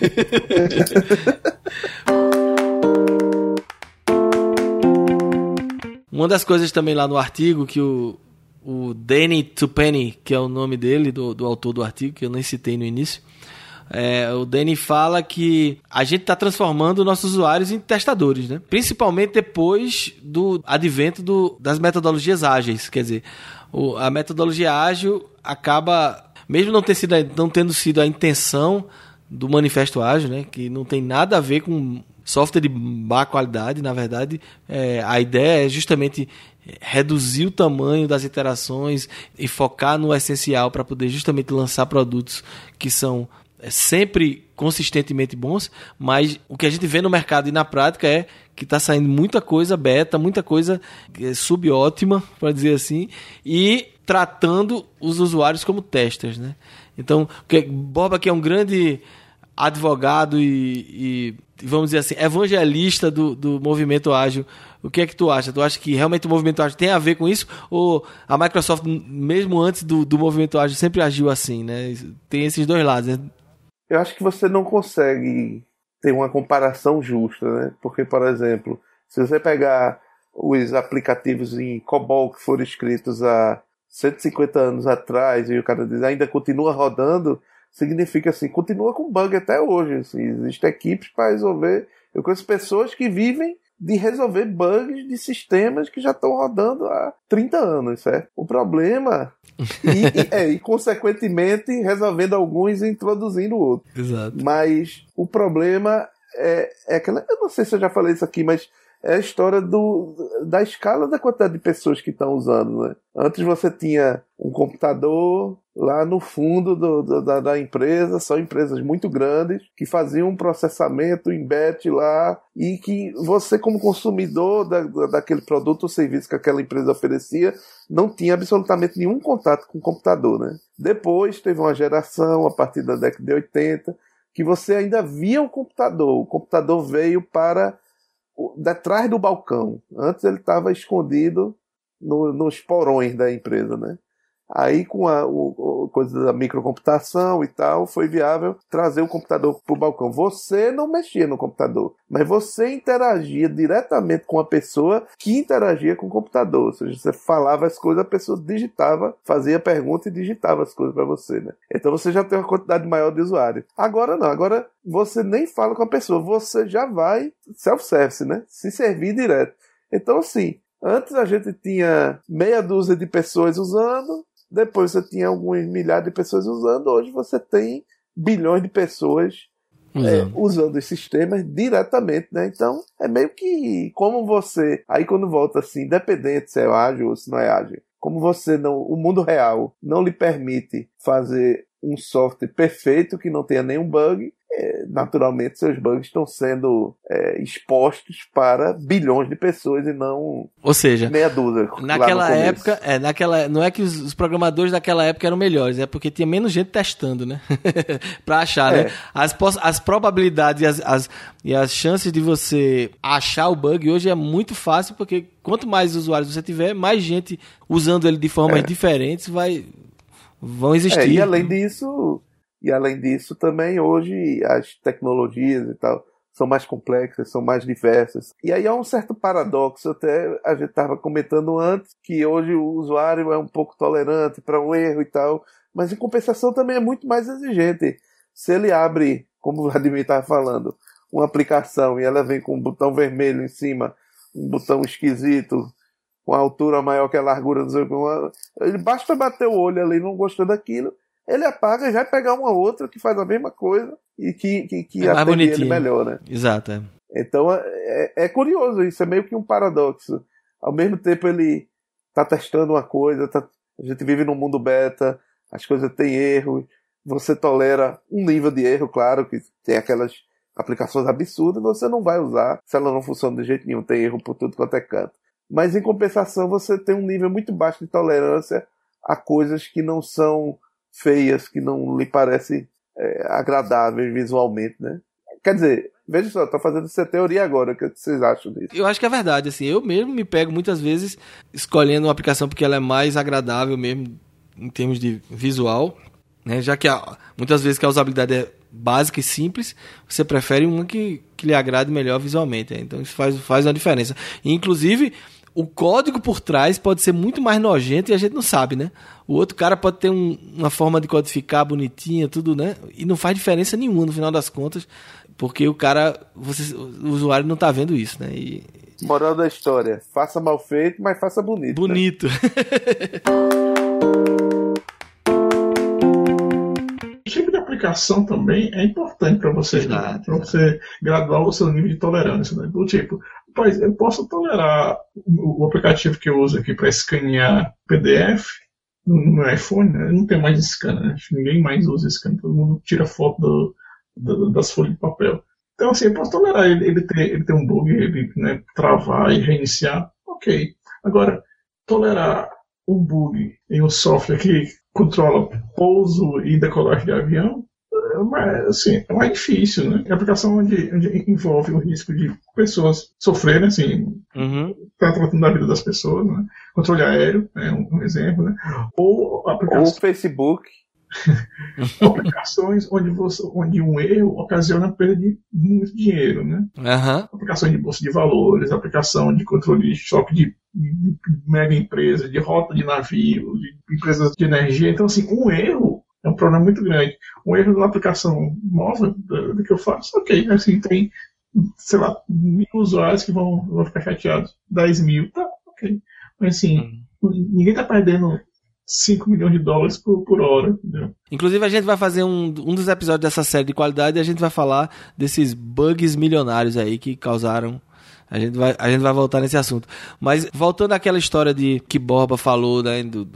Speaker 2: Uma das coisas também lá no artigo que o, o Danny Tupeni, que é o nome dele, do, do autor do artigo, que eu nem citei no início, é, o Danny fala que a gente está transformando nossos usuários em testadores, né? Principalmente depois do advento do, das metodologias ágeis. Quer dizer, o- a metodologia ágil acaba, mesmo não, ter sido, não tendo sido a intenção do manifesto ágil, né? Que não tem nada a ver com software de má qualidade, na verdade, é, a ideia é justamente reduzir o tamanho das interações e focar no essencial para poder justamente lançar produtos que são é, sempre consistentemente bons, mas o que a gente vê no mercado e na prática é que está saindo muita coisa beta, muita coisa é, subótima, para dizer assim, e tratando os usuários como testers, né? Então, que Borba que é um grande advogado e, e, vamos dizer assim, evangelista do, do movimento ágil, o que é que tu acha? Tu acha que realmente o movimento ágil tem a ver com isso? Ou a Microsoft, mesmo antes do, do movimento ágil, sempre agiu assim, né? Tem esses dois lados, né?
Speaker 4: Eu acho que você não consegue ter uma comparação justa, né? Porque, por exemplo, se você pegar os aplicativos em COBOL que foram escritos há 150 anos atrás e o cara diz ainda continua rodando, significa assim, continua com bug até hoje. Assim, Existem equipes para resolver. Eu conheço pessoas que vivem de resolver bugs de sistemas que já estão rodando há 30 anos, certo? O problema, e, e, é, e consequentemente resolvendo alguns e introduzindo outros.
Speaker 2: Exato.
Speaker 4: Mas o problema é, é aquela. Eu não sei se eu já falei isso aqui, mas é a história do, da escala da quantidade de pessoas que estão usando. Né? Antes você tinha um computador lá no fundo do, do, da, da, empresa, são empresas muito grandes que faziam um processamento em batch lá e que você, como consumidor da, daquele produto ou serviço que aquela empresa oferecia, não tinha absolutamente nenhum contato com o computador. Né? Depois teve uma geração, a partir da década de 80, que você ainda via o computador. O computador veio para detrás do balcão. Antes ele estava escondido no, nos porões da empresa, né? Aí, com a o, coisa da microcomputação e tal, foi viável trazer o computador para o balcão. Você não mexia no computador, mas você interagia diretamente com a pessoa que interagia com o computador. Ou seja, você falava as coisas, a pessoa digitava, fazia pergunta e digitava as coisas para você, né? Então você já tem uma quantidade maior de usuários. Agora não, agora você nem fala com a pessoa, você já vai self-service, né? Se servir direto. Então, assim, Antes a gente tinha meia dúzia de pessoas usando, depois você tinha alguns milhares de pessoas usando, hoje você tem bilhões de pessoas é, usando os sistemas diretamente, né? Então é meio que como você. Aí quando volta assim, independente se é ágil ou se não é ágil, como você não. O mundo real não lhe permite fazer um software perfeito que não tenha nenhum bug, é, naturalmente seus bugs estão sendo é, expostos para bilhões de pessoas e não
Speaker 2: ou seja
Speaker 4: meia dúzia
Speaker 2: naquela época é naquela não é que os, os, programadores daquela época eram melhores é porque tinha menos gente testando né para achar né? é. né as, as probabilidades e as, as, e as chances de você achar o bug hoje é muito fácil porque quanto mais usuários você tiver mais gente usando ele de formas é. diferentes vai vão existir é,
Speaker 4: e além disso e além disso, também hoje as tecnologias e tal são mais complexas, são mais diversas. E aí há um certo paradoxo, até a gente estava comentando antes, que hoje o usuário é um pouco tolerante para um erro e tal, mas em compensação também é muito mais exigente. Se ele abre, como o Vladimir estava falando, uma aplicação e ela vem com um botão vermelho em cima, um botão esquisito, com a altura maior que a largura, ele basta bater o olho ali, não gostou daquilo, ele apaga e vai pegar uma outra que faz a mesma coisa e que, que, que
Speaker 2: é atende ele
Speaker 4: melhor, né?
Speaker 2: Exato. É.
Speaker 4: Então é, é, é, curioso, isso é meio que um paradoxo. Ao mesmo tempo ele tá testando uma coisa, tá, a gente vive num mundo beta, as coisas têm erro, você tolera um nível de erro, claro, que tem aquelas aplicações absurdas, você não vai usar se ela não funciona de jeito nenhum, tem erro por tudo quanto é canto. Mas em compensação você tem um nível muito baixo de tolerância a coisas que não são feias, que não lhe parecem é, agradáveis visualmente, né? Quer dizer, veja só, tá fazendo essa teoria agora, o que vocês acham disso?
Speaker 2: Eu acho que é verdade, assim, eu mesmo me pego muitas vezes escolhendo uma aplicação porque ela é mais agradável mesmo em termos de visual, né? Já que a, muitas vezes que a usabilidade é básica e simples, você prefere uma que, que lhe agrade melhor visualmente, né? então isso faz, faz uma diferença. E, inclusive, o código por trás pode ser muito mais nojento e a gente não sabe, né? O outro cara pode ter um, uma forma de codificar bonitinha, tudo, né? E não faz diferença nenhuma no final das contas, porque o cara, você, o usuário não está vendo isso, né? E...
Speaker 4: Moral da história: faça mal feito, mas faça bonito. Né?
Speaker 2: Bonito. Né?
Speaker 3: o tipo de aplicação também é importante para você, né? para você graduar o seu nível de tolerância, né? Do tipo, Pois, eu posso tolerar o, aplicativo que eu uso aqui para escanear PDF no meu iPhone, né? não tem mais scanner, né? ninguém mais usa scanner, todo mundo tira foto do, do, das folhas de papel. Então, assim, eu posso tolerar ele, ele, ter, ele ter um bug, ele né, travar e reiniciar, ok. Agora, tolerar um bug em um software que controla pouso e decolagem de avião, assim, é mais difícil, né? É aplicação onde, onde, envolve o risco de pessoas sofrerem, assim,
Speaker 2: uhum.
Speaker 3: tá tratando da vida das pessoas, né? Controle aéreo é um, um exemplo, né? Ou aplicação...
Speaker 4: Ou Facebook.
Speaker 3: aplicações onde, você, onde um erro ocasiona perda de muito dinheiro, né?
Speaker 2: Uhum.
Speaker 3: Aplicação de bolsa de valores, aplicação de controle de choque de, de mega empresas, de rota de navio, de empresas de energia. Então, assim, um erro é um problema muito grande. Um erro na aplicação nova do, do que eu faço, ok, assim, tem, sei lá, mil usuários que vão, vão ficar chateados. 10 mil, tá, ok. Mas assim, uhum. ninguém tá perdendo 5 milhões de dólares por, por hora. Entendeu?
Speaker 2: Inclusive, a gente vai fazer um, um dos episódios dessa série de qualidade e a gente vai falar desses bugs milionários aí que causaram. A gente vai, a gente vai voltar nesse assunto. Mas voltando àquela história de que Borba falou, né, do,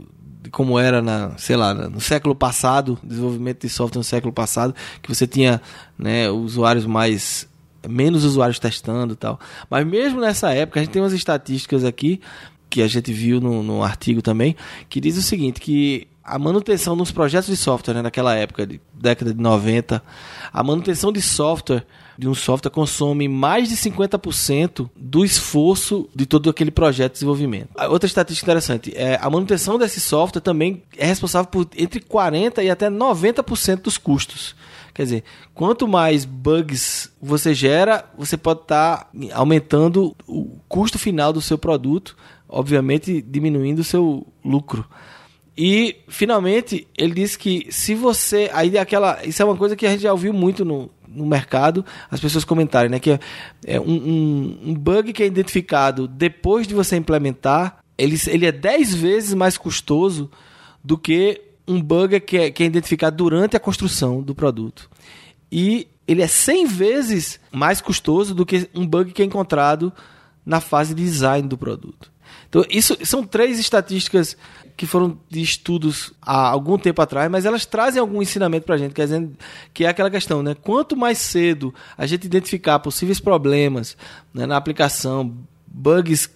Speaker 2: como era na, sei lá, no século passado, desenvolvimento de software no século passado, que você tinha, né, usuários mais menos usuários testando e tal. Mas mesmo nessa época, a gente tem umas estatísticas aqui que a gente viu no, no artigo também, que diz o seguinte, que a manutenção nos projetos de software, né, naquela época, de, década de 90, a manutenção de software, de um software, consome mais de 50% do esforço de todo aquele projeto de desenvolvimento. Outra estatística interessante, é, a manutenção desse software também é responsável por entre 40% e até 90% dos custos. Quer dizer, quanto mais bugs você gera, você pode estar tá aumentando o custo final do seu produto obviamente diminuindo o seu lucro. E finalmente ele disse que se você aí aquela isso é uma coisa que a gente já ouviu muito no, no mercado as pessoas comentarem, né, que é, é um, um, um bug que é identificado depois de você implementar, ele, ele é 10 vezes mais custoso do que um bug que é, que é identificado durante a construção do produto. E ele é 100 vezes mais custoso do que um bug que é encontrado na fase de design do produto. Então, isso são três estatísticas que foram de estudos há algum tempo atrás, mas elas trazem algum ensinamento para a gente, quer dizer, que é aquela questão, né? Quanto mais cedo a gente identificar possíveis problemas né, na aplicação, bugs,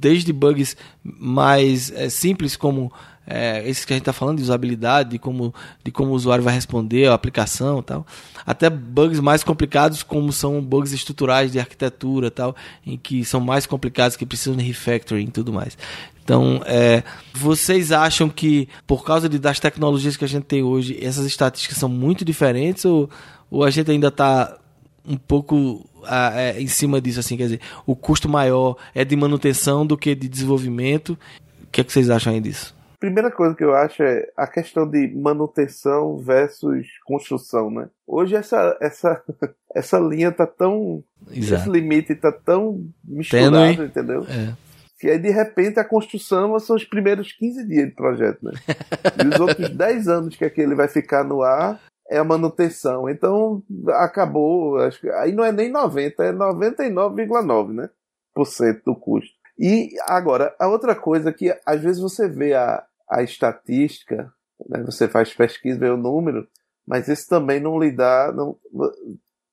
Speaker 2: desde bugs mais é, simples como é, que a gente está falando de usabilidade, de como, de como o usuário vai responder a aplicação tal, até bugs mais complicados como são bugs estruturais de arquitetura tal, em que são mais complicados que precisam de refactoring e tudo mais. Então, é, vocês acham que por causa de, das tecnologias que a gente tem hoje, essas estatísticas são muito diferentes ou, ou a gente ainda está um pouco é, em cima disso, assim, quer dizer, o custo maior é de manutenção do que de desenvolvimento. O que, é que vocês acham aí disso?
Speaker 4: Primeira coisa que eu acho é a questão de manutenção versus construção, né? Hoje essa essa essa linha tá tão Exato. esse limite tá tão misturado, Tendo, entendeu?
Speaker 2: É.
Speaker 4: Que aí de repente a construção são os primeiros 15 dias de projeto, né? e os outros 10 anos que aquele vai ficar no ar é a manutenção. Então acabou, acho que aí não é nem 90, é 99,9, né? Por cento do custo. E agora, a outra coisa que às vezes você vê a, a estatística, né, você faz pesquisa, vê o número, mas isso também não lhe dá. Não,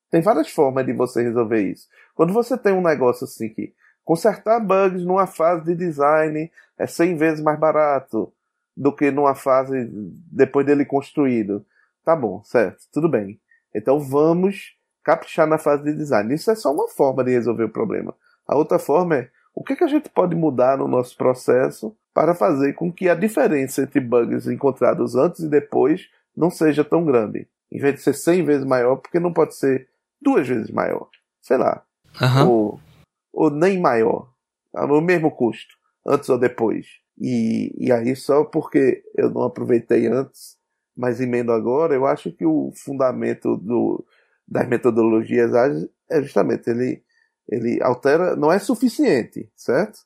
Speaker 4: tem várias formas de você resolver isso. Quando você tem um negócio assim que consertar bugs numa fase de design é 100 vezes mais barato do que numa fase depois dele construído. Tá bom, certo, tudo bem. Então vamos caprichar na fase de design. Isso é só uma forma de resolver o problema. A outra forma é o que, que a gente pode mudar no nosso processo para fazer com que a diferença entre bugs encontrados antes e depois não seja tão grande? Em vez de ser 100 vezes maior, porque não pode ser duas vezes maior? Sei lá.
Speaker 2: Uhum.
Speaker 4: Ou, ou nem maior. Tá? No mesmo custo, antes ou depois. E, e aí, só porque eu não aproveitei antes, mas emendo agora, eu acho que o fundamento do, das metodologias ágeis é justamente ele ele altera, não é suficiente, certo?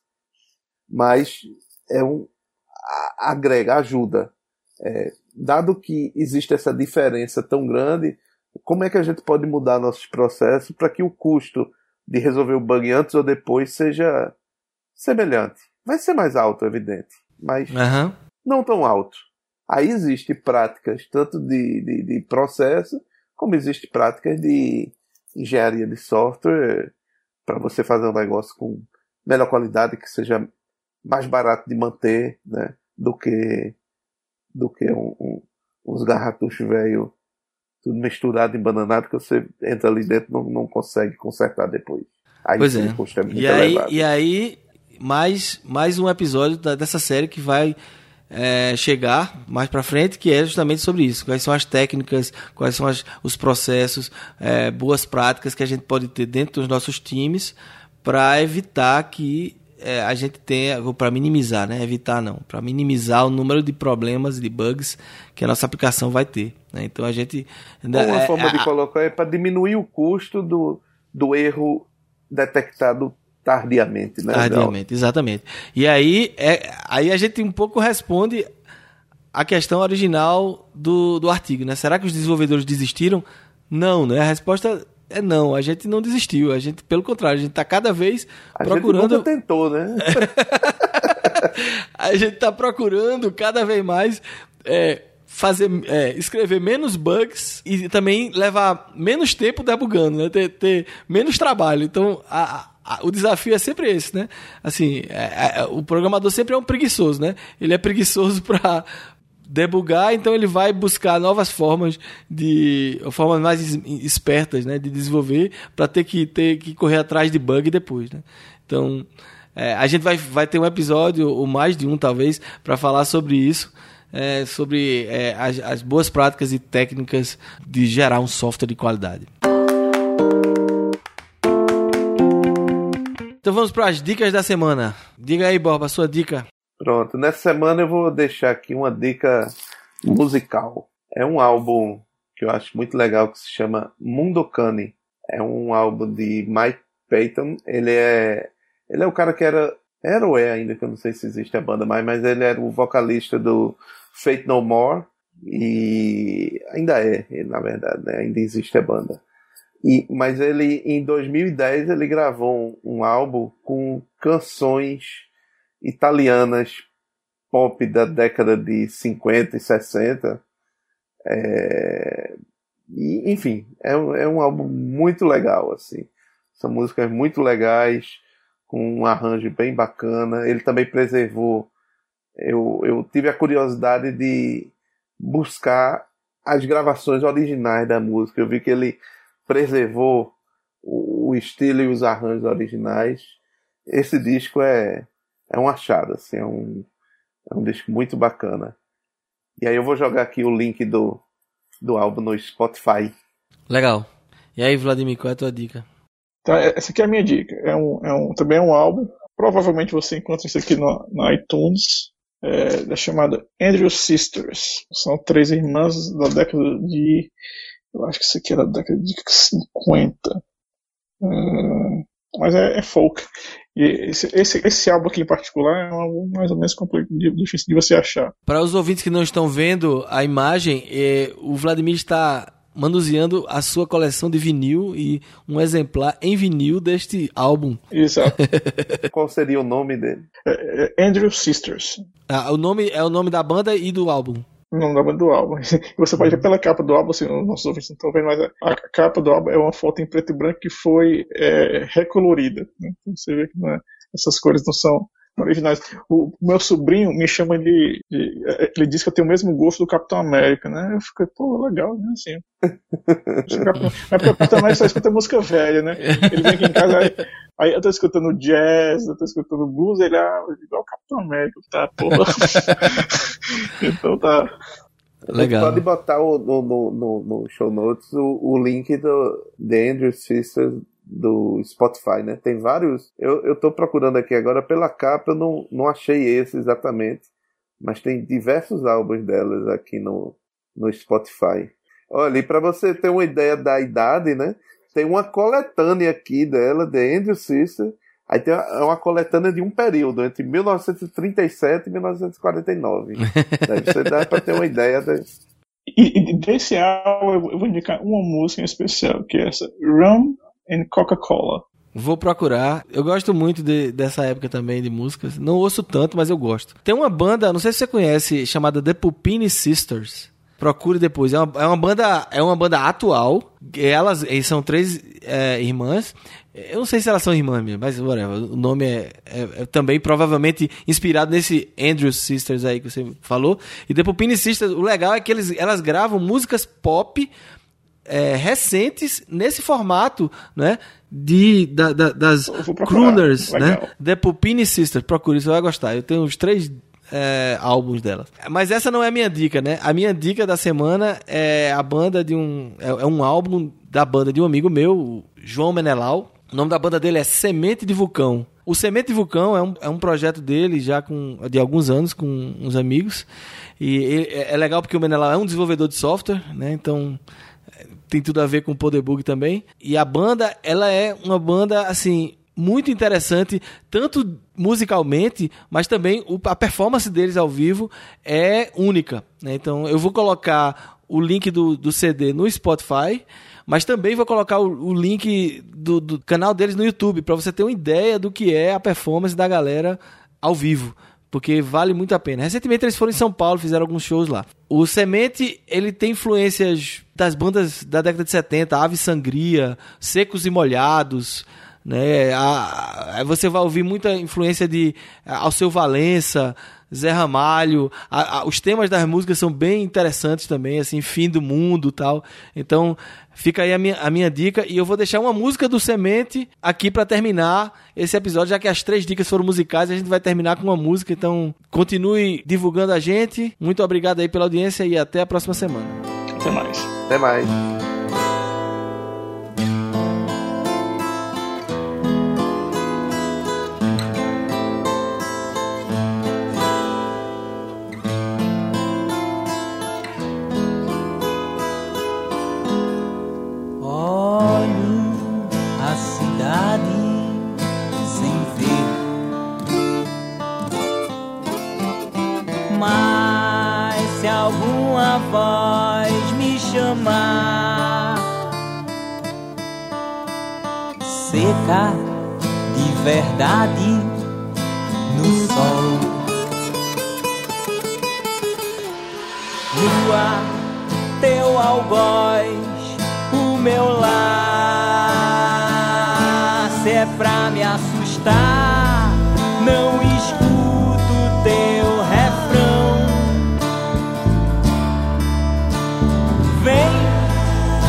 Speaker 4: Mas é um agrega, ajuda. É, dado que existe essa diferença tão grande, como é que a gente pode mudar nossos processos para que o custo de resolver o bug antes ou depois seja semelhante? Vai ser mais alto, evidente, mas
Speaker 2: uhum.
Speaker 4: não tão alto. Aí existe práticas tanto de, de, de processo como existe práticas de engenharia de software para você fazer um negócio com melhor qualidade, que seja mais barato de manter, né? Do que, do que um, um, uns garratuchos velho tudo misturado, embananado, que você entra ali dentro não, não consegue consertar depois.
Speaker 2: Aí pois é. E aí, e aí, mais, mais um episódio da, dessa série que vai é, chegar mais para frente, que é justamente sobre isso. Quais são as técnicas, quais são as, os processos, é, boas práticas que a gente pode ter dentro dos nossos times para evitar que é, a gente tenha, para minimizar, né? Evitar não, para minimizar o número de problemas, de bugs que a nossa aplicação vai ter. Né? Então a gente.
Speaker 4: Uma é, forma é, de colocar é para diminuir o custo do, do erro detectado tardiamente, né?
Speaker 2: Tardiamente, exatamente. E aí, é, aí a gente um pouco responde a questão original do, do artigo, né? Será que os desenvolvedores desistiram? Não, né? A resposta é não, a gente não desistiu, a gente, pelo contrário, a gente está cada vez a procurando.
Speaker 4: A gente tentou, né?
Speaker 2: a gente está procurando cada vez mais é, fazer, é, escrever menos bugs e também levar menos tempo debugando, né? Ter, ter menos trabalho. Então, a, o desafio é sempre esse, né? Assim, é, é, o programador sempre é um preguiçoso, né? Ele é preguiçoso para debugar, então ele vai buscar novas formas de formas mais espertas, né, de desenvolver para ter que ter que correr atrás de bug depois, né? Então, é, a gente vai, vai ter um episódio ou mais de um talvez para falar sobre isso. É, sobre é, as, as boas práticas e técnicas de gerar um software de qualidade. Então vamos para as dicas da semana. Diga aí, Borba, a sua dica.
Speaker 4: Pronto, nessa semana eu vou deixar aqui uma dica musical. É um álbum que eu acho muito legal que se chama Mundokani. É um álbum de Mike Payton. Ele é ele é o cara que era era ou é ainda que eu não sei se existe a banda mais, mas ele era o vocalista do Fate No More e ainda é, na verdade, né? ainda existe a banda. E, mas ele, em 2010, ele gravou um, um álbum com canções italianas pop da década de 50 e 60. É, e, enfim, é, é um álbum muito legal, assim. São músicas muito legais, com um arranjo bem bacana. Ele também preservou. Eu, eu tive a curiosidade de buscar as gravações originais da música. Eu vi que ele preservou o, estilo e os arranjos originais. Esse disco é, é um achado, assim, é um, é um disco muito bacana. E aí eu vou jogar aqui o link do, do álbum no Spotify.
Speaker 2: Legal. E aí, Vladimir, qual é a tua dica?
Speaker 3: Tá, essa aqui é a minha dica. É um, é um, também é um álbum. Provavelmente você encontra isso aqui no, no iTunes. É, da chamada Andrew Sisters. São três irmãs da década de eu acho que isso aqui era da década de 50. Uh, mas é, é, folk. E esse, esse, esse, álbum aqui em particular é um álbum mais ou menos difícil de você achar.
Speaker 2: Para os ouvintes que não estão vendo a imagem, é, o Vladimir está manuseando a sua coleção de vinil e um exemplar em vinil deste álbum.
Speaker 3: Exato.
Speaker 4: Qual seria o nome dele?
Speaker 3: É, é Andrew Sisters.
Speaker 2: Ah, o nome é o nome da banda e do álbum
Speaker 3: o nome do álbum. Você pode ver pela capa do álbum, assim, nossos ouvintes não estão vendo, mas a capa do álbum é uma foto em preto e branco que foi é, recolorida. Né? Então você vê que é, essas cores não são originais. O meu sobrinho me chama de, de, Ele diz que eu tenho o mesmo gosto do Capitão América, né? Eu fiquei, pô, legal, né? Assim. Mas o Capitão América só escuta música velha, né? Ele vem aqui em casa, aí, eu tô escutando jazz, eu tô escutando blues, ele é igual o Capitão América, tá, porra. então tá.
Speaker 4: Legal. Pode botar o, no, no, no, show notes o, o link do The Andrew Sisters do Spotify, né? Tem vários. Eu, eu tô procurando aqui agora pela capa, eu não, não achei esse exatamente. Mas tem diversos álbuns delas aqui no, no Spotify. Olha, e para você ter uma ideia da idade, né? Tem uma coletânea aqui dela, de Andrew Sister. Aí tem uma, uma coletânea de um período, entre 1937 e 1949. Deve ser, dá para ter uma ideia. De...
Speaker 3: E, e desse álbum eu vou indicar uma música em especial, que é essa, Rum and Coca-Cola.
Speaker 2: Vou procurar. Eu gosto muito de, dessa época também de músicas. Não ouço tanto, mas eu gosto. Tem uma banda, não sei se você conhece, chamada The Pupini Sisters. Procure depois. É uma, é uma banda, é uma banda atual. Elas, são três é, irmãs. Eu não sei se elas são irmãs mesmo, mas whatever. O nome é, é, é, também provavelmente inspirado nesse Andrew Sisters aí que você falou. E The Pupini Sisters, o legal é que eles, elas gravam músicas pop é, recentes nesse formato, né? De, da, da, das crooners, né? The Pupini Sisters. Procure, você vai gostar. Eu tenho os três é, álbuns delas. Mas essa não é a minha dica, né? A minha dica da semana é a banda de um. É, é um álbum da banda de um amigo meu, João Menelau. O nome da banda dele é Semente de Vulcão. O Semente de Vulcão é um, é um projeto dele já com, de alguns anos com uns amigos. E ele- é é legal porque o Menelau é um desenvolvedor de software, né? Então é, tem tudo a ver com o Podebug também. E a banda, ela é uma banda assim muito interessante, tanto musicalmente, mas também a performance deles ao vivo é única. né? Então eu vou colocar o link do, do CD no Spotify, mas também vou colocar o, o link do, do canal deles no YouTube, para você ter uma ideia do que é a performance da galera ao vivo. Porque vale muito a pena. Recentemente eles foram em São Paulo, fizeram alguns shows lá. O Semente, ele tem influências das bandas da década de 70, Ave Sangria, Secos e Molhados, né? A- a- você vai ouvir muita influência de Alceu Valença, Zé Ramalho. A- a- os temas das músicas são bem interessantes também, assim, fim do mundo, tal. Então, fica aí a minha, a minha dica e eu vou deixar uma música do Semente aqui pra terminar esse episódio, já que as três dicas foram musicais, a gente vai terminar com uma música, então continue divulgando a gente. Muito obrigado aí pela audiência e até a próxima semana.
Speaker 3: Até mais.
Speaker 4: Até mais.
Speaker 5: Olho a cidade sem ver, mas se alguma voz me chamar, seca de verdade no sol. Lua, teu algoz, meu lar. Se é pra me assustar, não escuto teu refrão. Vem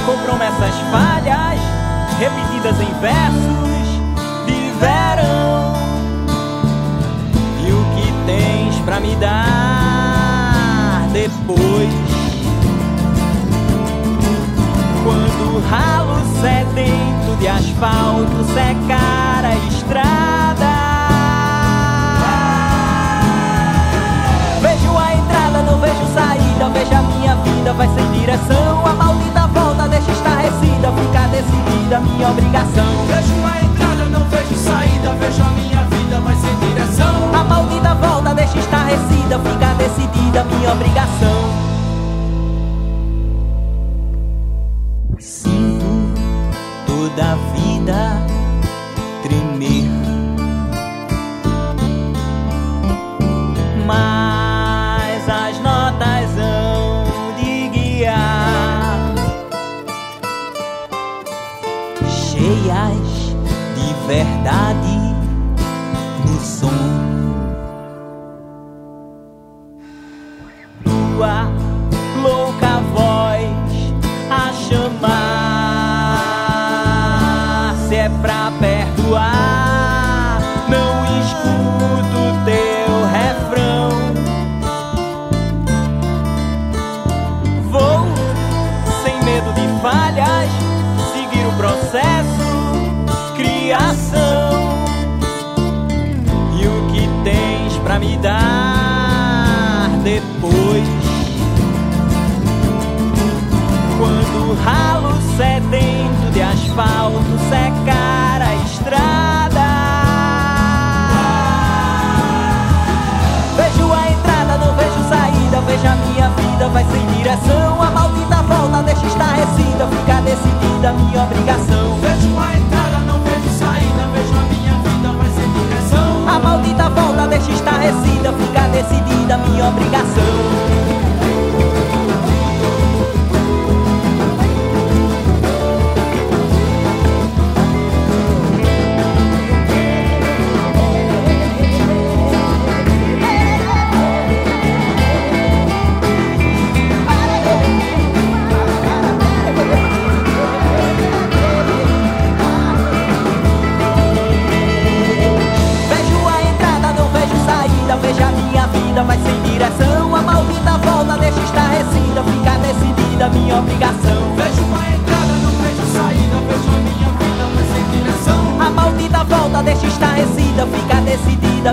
Speaker 5: com promessas falhas, repetidas em versos de verão. E o que tens pra me dar depois? Ralo sedento de asfalto secar a estrada Vejo a entrada, não vejo saída Vejo a minha vida, vai sem direção A maldita volta deixa estarrecida Fica decidida, minha obrigação
Speaker 6: Vejo a entrada, não vejo saída. Vejo a minha vida, vai sem direção.
Speaker 5: A maldita volta deixa estarrecida Fica decidida, minha obrigação toda a vida tremer. Mas as notas hão de guiar. Cheias de verdade asfalto secar a estrada. Vejo a entrada, não vejo saída. Vejo a minha vida, vai sem direção. A maldita volta deixa estarrecida. Fica decidida, minha obrigação.
Speaker 6: Vejo a entrada, não vejo saída. Vejo a minha vida, vai sem direção.
Speaker 5: A maldita volta deixa estarrecida, fica decidida minha obrigação.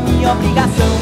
Speaker 5: Minha obrigação.